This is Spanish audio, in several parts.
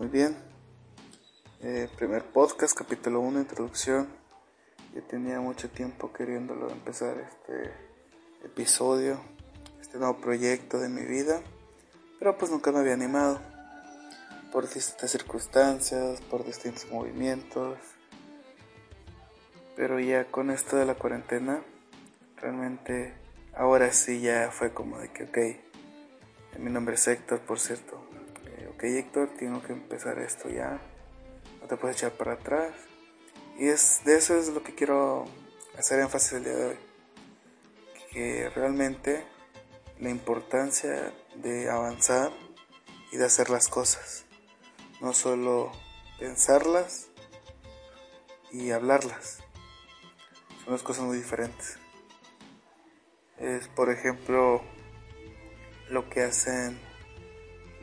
Muy bien. Eh, primer podcast, capítulo 1, introducción. Yo tenía mucho tiempo queriéndolo empezar este episodio, este nuevo proyecto de mi vida, pero pues nunca me había animado por distintas circunstancias, por distintos movimientos. Pero ya con esto de la cuarentena, realmente ahora sí ya fue como de que, ok, mi nombre es Héctor, por cierto. Ok, Héctor, tengo que empezar esto ya. No te puedes echar para atrás. Y es, de eso es lo que quiero hacer énfasis el día de hoy. Que realmente la importancia de avanzar y de hacer las cosas no solo pensarlas y hablarlas. Son dos cosas muy diferentes. Es, por ejemplo, lo que hacen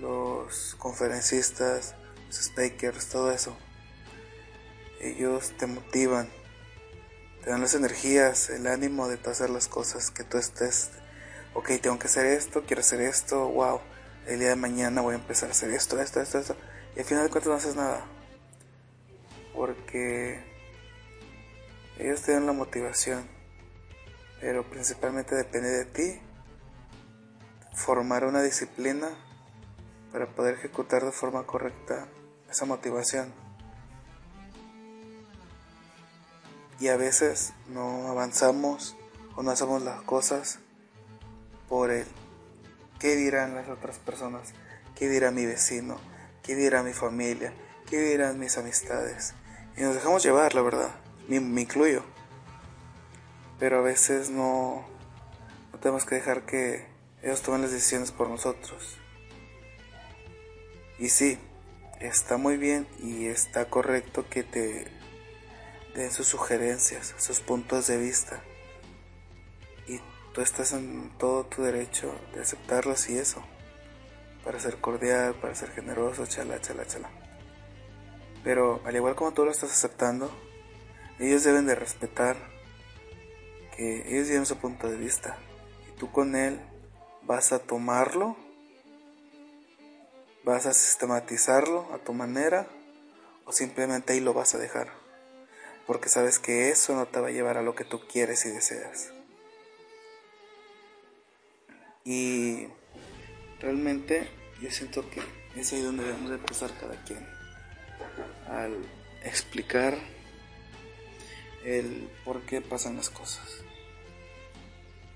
los conferencistas, los speakers, todo eso. Ellos te motivan, te dan las energías, el ánimo de hacer las cosas, que tú estés, ok, tengo que hacer esto, quiero hacer esto, wow, el día de mañana voy a empezar a hacer esto, esto, esto, esto y al final de cuentas no haces nada. Porque ellos te dan la motivación. Pero principalmente depende de ti formar una disciplina para poder ejecutar de forma correcta esa motivación. Y a veces no avanzamos o no hacemos las cosas por el qué dirán las otras personas, qué dirá mi vecino, ¿Qué dirá mi familia? ¿Qué dirán mis amistades? Y nos dejamos llevar, la verdad. Me, incluyo. Pero a veces no, no tenemos que dejar que ellos tomen las decisiones por nosotros. Y sí, está muy bien y está correcto que te den sus sugerencias, sus puntos de vista. Y tú estás en todo tu derecho de aceptarlos y eso para ser cordial, para ser generoso, chala, chala, chala. Pero al igual como tú lo estás aceptando, ellos deben de respetar que ellos tienen su punto de vista y tú con él vas a tomarlo, vas a sistematizarlo a tu manera o simplemente ahí lo vas a dejar. Porque sabes que eso no te va a llevar a lo que tú quieres y deseas. Y realmente yo siento que es ahí donde debemos empezar cada quien al explicar el por qué pasan las cosas,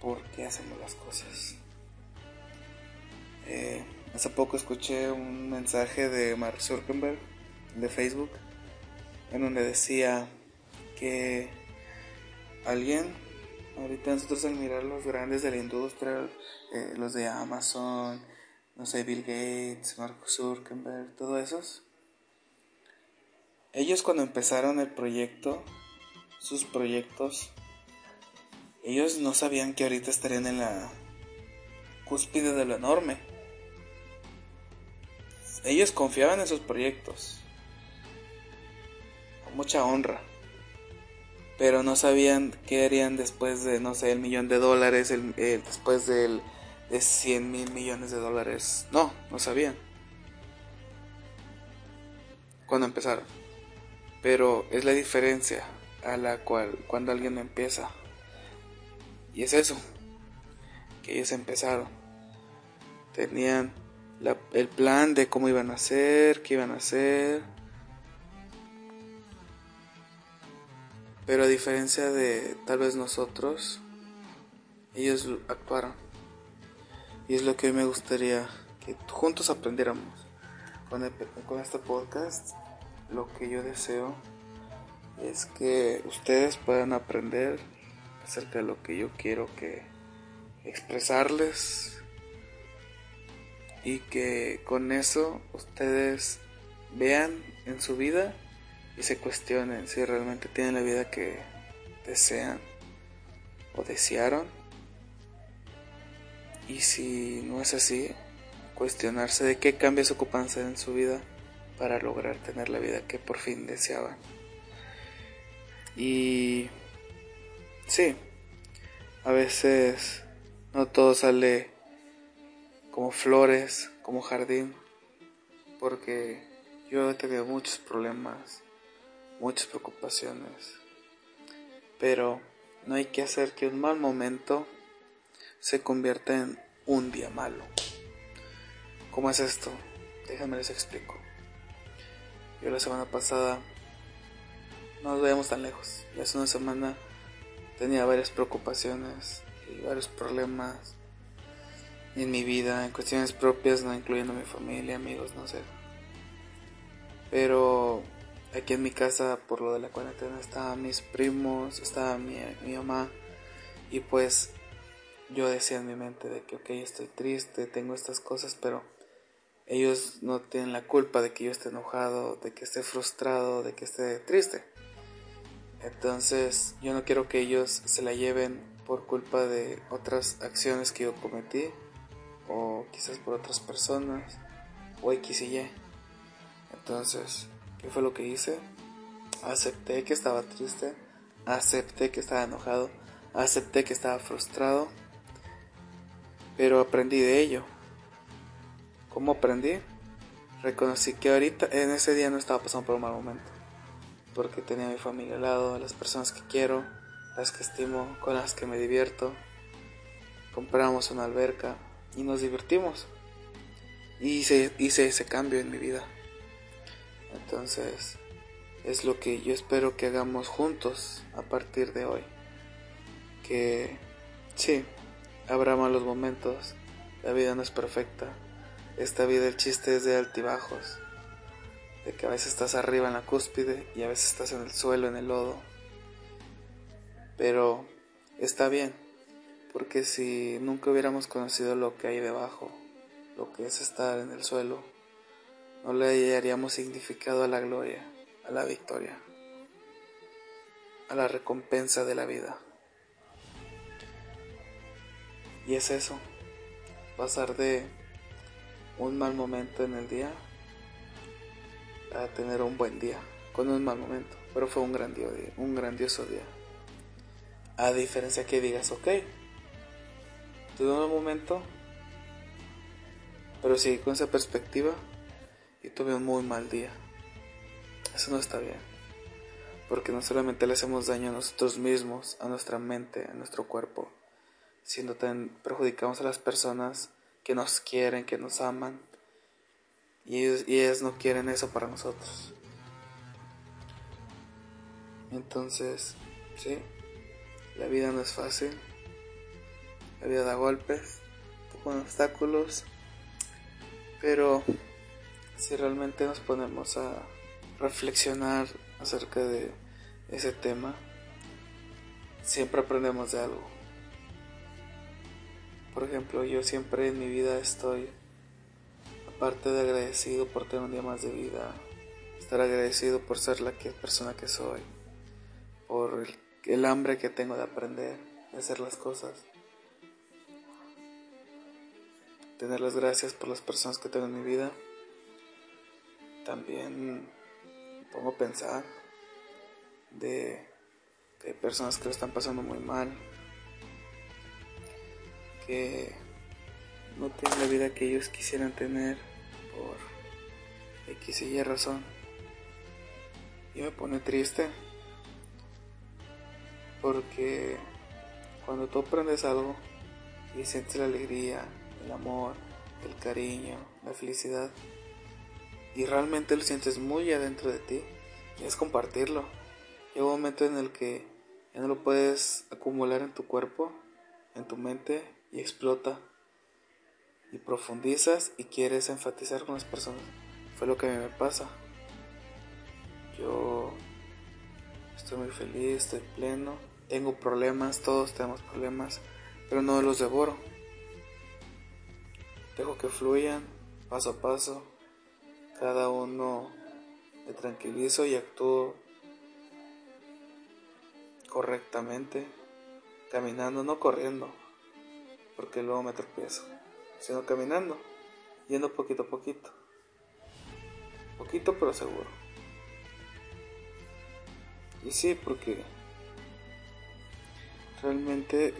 por qué hacemos las cosas. Eh, hace poco escuché un mensaje de Mark Zuckerberg de Facebook en donde decía que alguien Ahorita nosotros al mirar los grandes de la industria, eh, los de Amazon, no sé, Bill Gates, Mark Zuckerberg, todos esos, ellos cuando empezaron el proyecto, sus proyectos, ellos no sabían que ahorita estarían en la cúspide de lo enorme. Ellos confiaban en sus proyectos, con mucha honra pero no sabían qué harían después de, no sé, el millón de dólares, el, después del, de 100 mil millones de dólares. No, no sabían. Cuando empezaron. Pero es la diferencia a la cual cuando alguien empieza. Y es eso, que ellos empezaron. Tenían el plan de cómo iban a hacer, qué iban a hacer Pero a diferencia de tal vez nosotros, ellos actuaron. Y es lo que me gustaría que juntos aprendiéramos. Con, con este podcast, lo que yo deseo es que ustedes puedan aprender acerca de lo que yo quiero que expresarles y que con eso ustedes vean en su vida y se cuestionen si realmente tienen la vida que desean o desearon. Y si no es así, cuestionarse de qué cambios ocupanse en su vida para lograr tener la vida que por fin deseaban. Y sí, a veces no todo sale como flores, como jardín, porque yo he tenido muchos problemas, muchas preocupaciones, pero no hay que hacer que un mal momento se convierta en un día malo. ¿Cómo es esto? Déjenme les explico. Yo la semana pasada, no nos veíamos tan lejos, y hace una semana tenía varias preocupaciones y varios problemas en mi vida, en cuestiones propias, no incluyendo mi familia, amigos, no sé. Pero aquí en mi casa, por lo de la cuarentena, estaban mis primos, estaba mi, mi mamá, y pues yo decía en mi mente de que, ok, estoy triste, tengo estas cosas, pero ellos no tienen la culpa de que yo esté enojado, de que esté frustrado, de que esté triste. Entonces yo no quiero que ellos se la lleven por culpa de otras acciones que yo cometí o quizás por otras personas o X y Y. Entonces, ¿qué fue lo que hice? Acepté que estaba triste, acepté que estaba enojado, acepté que estaba frustrado, pero aprendí de ello. ¿Cómo aprendí? Reconocí que ahorita, en ese día no estaba pasando por un mal momento. Porque tenía a mi familia al lado, las personas que quiero, las que estimo, con las que me divierto. Compramos una alberca y nos divertimos. Y hice, hice ese cambio en mi vida. Entonces, es lo que yo espero que hagamos juntos a partir de hoy. Que sí, habrá malos momentos, la vida no es perfecta esta vida el chiste es de altibajos, de que a veces estás arriba en la cúspide y a veces estás en el suelo, en el lodo. Pero está bien, porque si nunca hubiéramos conocido lo que hay debajo, lo que es estar en el suelo, no le haríamos significado a la gloria, a la victoria, a la recompensa de la vida. Y es eso, pasar de un mal momento en el día a tener un buen día con un mal momento, pero fue un grandioso día, un grandioso día. A diferencia que digas, ok, tuve un momento, pero sí con esa perspectiva y tuve un muy mal día. Eso no está bien, porque no solamente le hacemos daño a nosotros mismos, a nuestra mente, a nuestro cuerpo, sino también perjudicamos a las personas que nos quieren, que nos aman. Y ellos, y ellas no quieren eso para nosotros. Entonces, sí, la vida no es fácil. La vida da golpes, con obstáculos. Pero si realmente nos ponemos a reflexionar acerca de ese tema, siempre aprendemos de algo. Por ejemplo, yo siempre en mi vida estoy, aparte de agradecido por tener un día más de vida, estar agradecido por ser la persona que soy, por el, hambre que tengo de aprender, de hacer las cosas. Tener las gracias por las personas que tengo en mi vida. También me pongo a pensar de que hay personas que lo están pasando muy mal, que no tienen la vida que ellos quisieran tener por X y Y razón. Y me pone triste porque cuando tú aprendes algo y sientes la alegría, el amor, el cariño, la felicidad y realmente lo sientes muy adentro de ti, quieres compartirlo. Llega un momento en el que ya no lo puedes acumular en tu cuerpo, en tu mente y explota y profundizas y quieres enfatizar con las personas. Fue lo que a mí me pasa. Yo estoy muy feliz, estoy pleno, tengo problemas, todos tenemos problemas, pero no los devoro. Dejo que fluyan paso a paso, cada uno tranquilizo y actúo correctamente, caminando, no corriendo, porque luego me tropiezo, sino caminando, yendo poquito a poquito. Poquito pero seguro. Y sí, porque realmente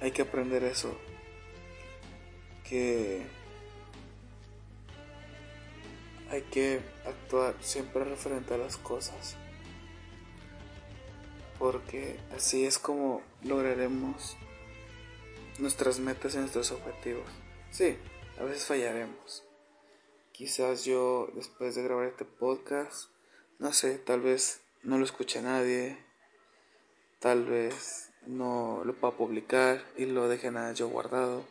hay que aprender eso. Que hay que actuar siempre referente a las cosas. Porque así es como lograremos nuestras metas y nuestros objetivos. Sí, a veces fallaremos. Quizás yo después de grabar este podcast, no sé, tal vez no lo escuche nadie, tal vez no lo pueda publicar y lo deje nada yo guardado,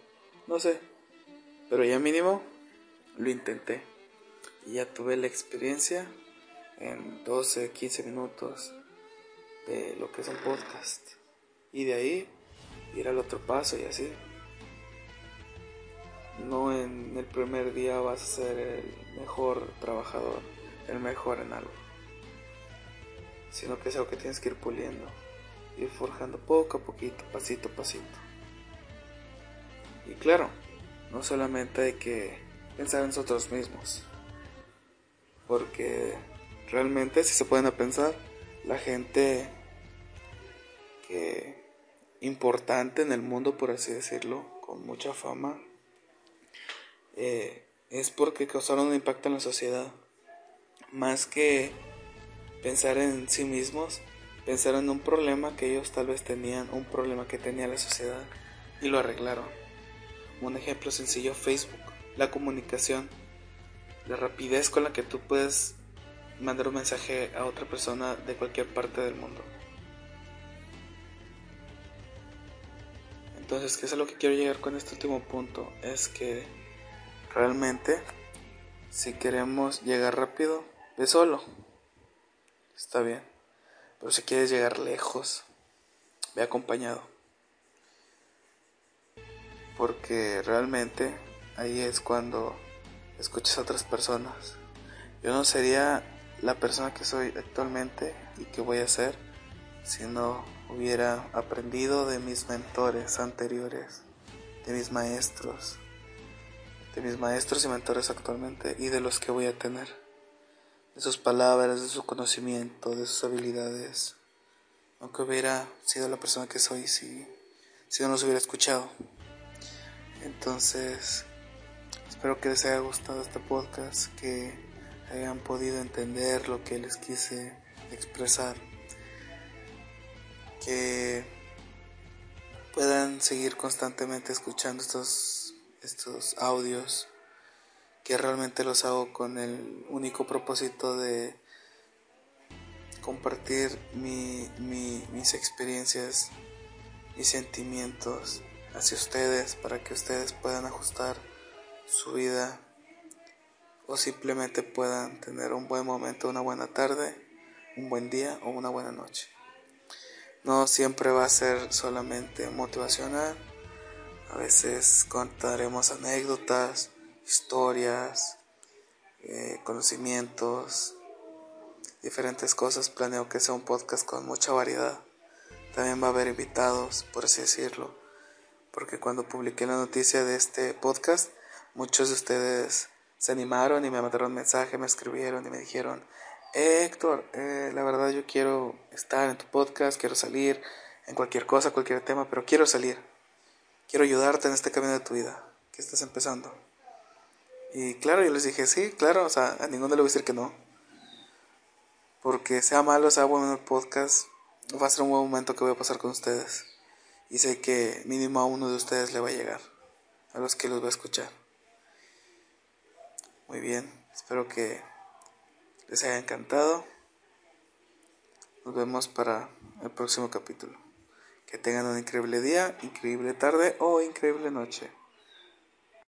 no sé, pero ya mínimo lo intenté. Y ya tuve la experiencia en 12, 15 minutos de lo que es un podcast. Y de ahí ir al otro paso y así. No en el primer día vas a ser el mejor trabajador, el mejor en algo, sino que es algo que tienes que ir puliendo, ir forjando poco a poquito, pasito a pasito. Y claro, no solamente hay que pensar en nosotros mismos, porque realmente si se pueden pensar, la gente que importante en el mundo, por así decirlo, con mucha fama, eh, es porque causaron un impacto en la sociedad. Más que pensar en sí mismos, pensar en un problema que ellos tal vez tenían, un problema que tenía la sociedad y lo arreglaron. Un ejemplo sencillo, Facebook, la comunicación, la rapidez con la que tú puedes mandar un mensaje a otra persona de cualquier parte del mundo. Entonces, ¿qué es a lo que quiero llegar con este último punto? Es que Realmente, si queremos llegar rápido, ve solo. Está bien. Pero si quieres llegar lejos, ve acompañado. Porque realmente ahí es cuando escuchas a otras personas. Yo no sería la persona que soy actualmente y que voy a ser si no hubiera aprendido de mis mentores anteriores, de mis maestros, de mis maestros y mentores actualmente y de los que voy a tener, de sus palabras, de su conocimiento, de sus habilidades, aunque hubiera sido la persona que soy si, si no los hubiera escuchado. Entonces, espero que les haya gustado este podcast, que hayan podido entender lo que les quise expresar, que puedan seguir constantemente escuchando estos estos audios que realmente los hago con el único propósito de compartir mis experiencias, mis sentimientos hacia ustedes para que ustedes puedan ajustar su vida o simplemente puedan tener un buen momento, una buena tarde, un buen día o una buena noche. No siempre va a ser solamente motivacional a veces contaremos anécdotas, historias, eh, conocimientos, diferentes cosas. Planeo que sea un podcast con mucha variedad. También va a haber invitados, por así decirlo. Porque cuando publiqué la noticia de este podcast, muchos de ustedes se animaron y me mandaron mensaje, me escribieron y me dijeron, eh, Héctor, eh, la verdad yo quiero estar en tu podcast, quiero salir en cualquier cosa, cualquier tema, pero quiero salir quiero ayudarte en este camino de tu vida que estás empezando. Y claro, yo les dije, sí, claro, o sea, a ninguno le voy a decir que no. Porque sea malo, sea bueno el podcast, va a ser un buen momento que voy a pasar con ustedes. Y sé que mínimo a uno de ustedes le va a llegar, a los que los va a escuchar. Muy bien, espero que les haya encantado. Nos vemos para el próximo capítulo. Que tengan un increíble día, increíble tarde o increíble noche.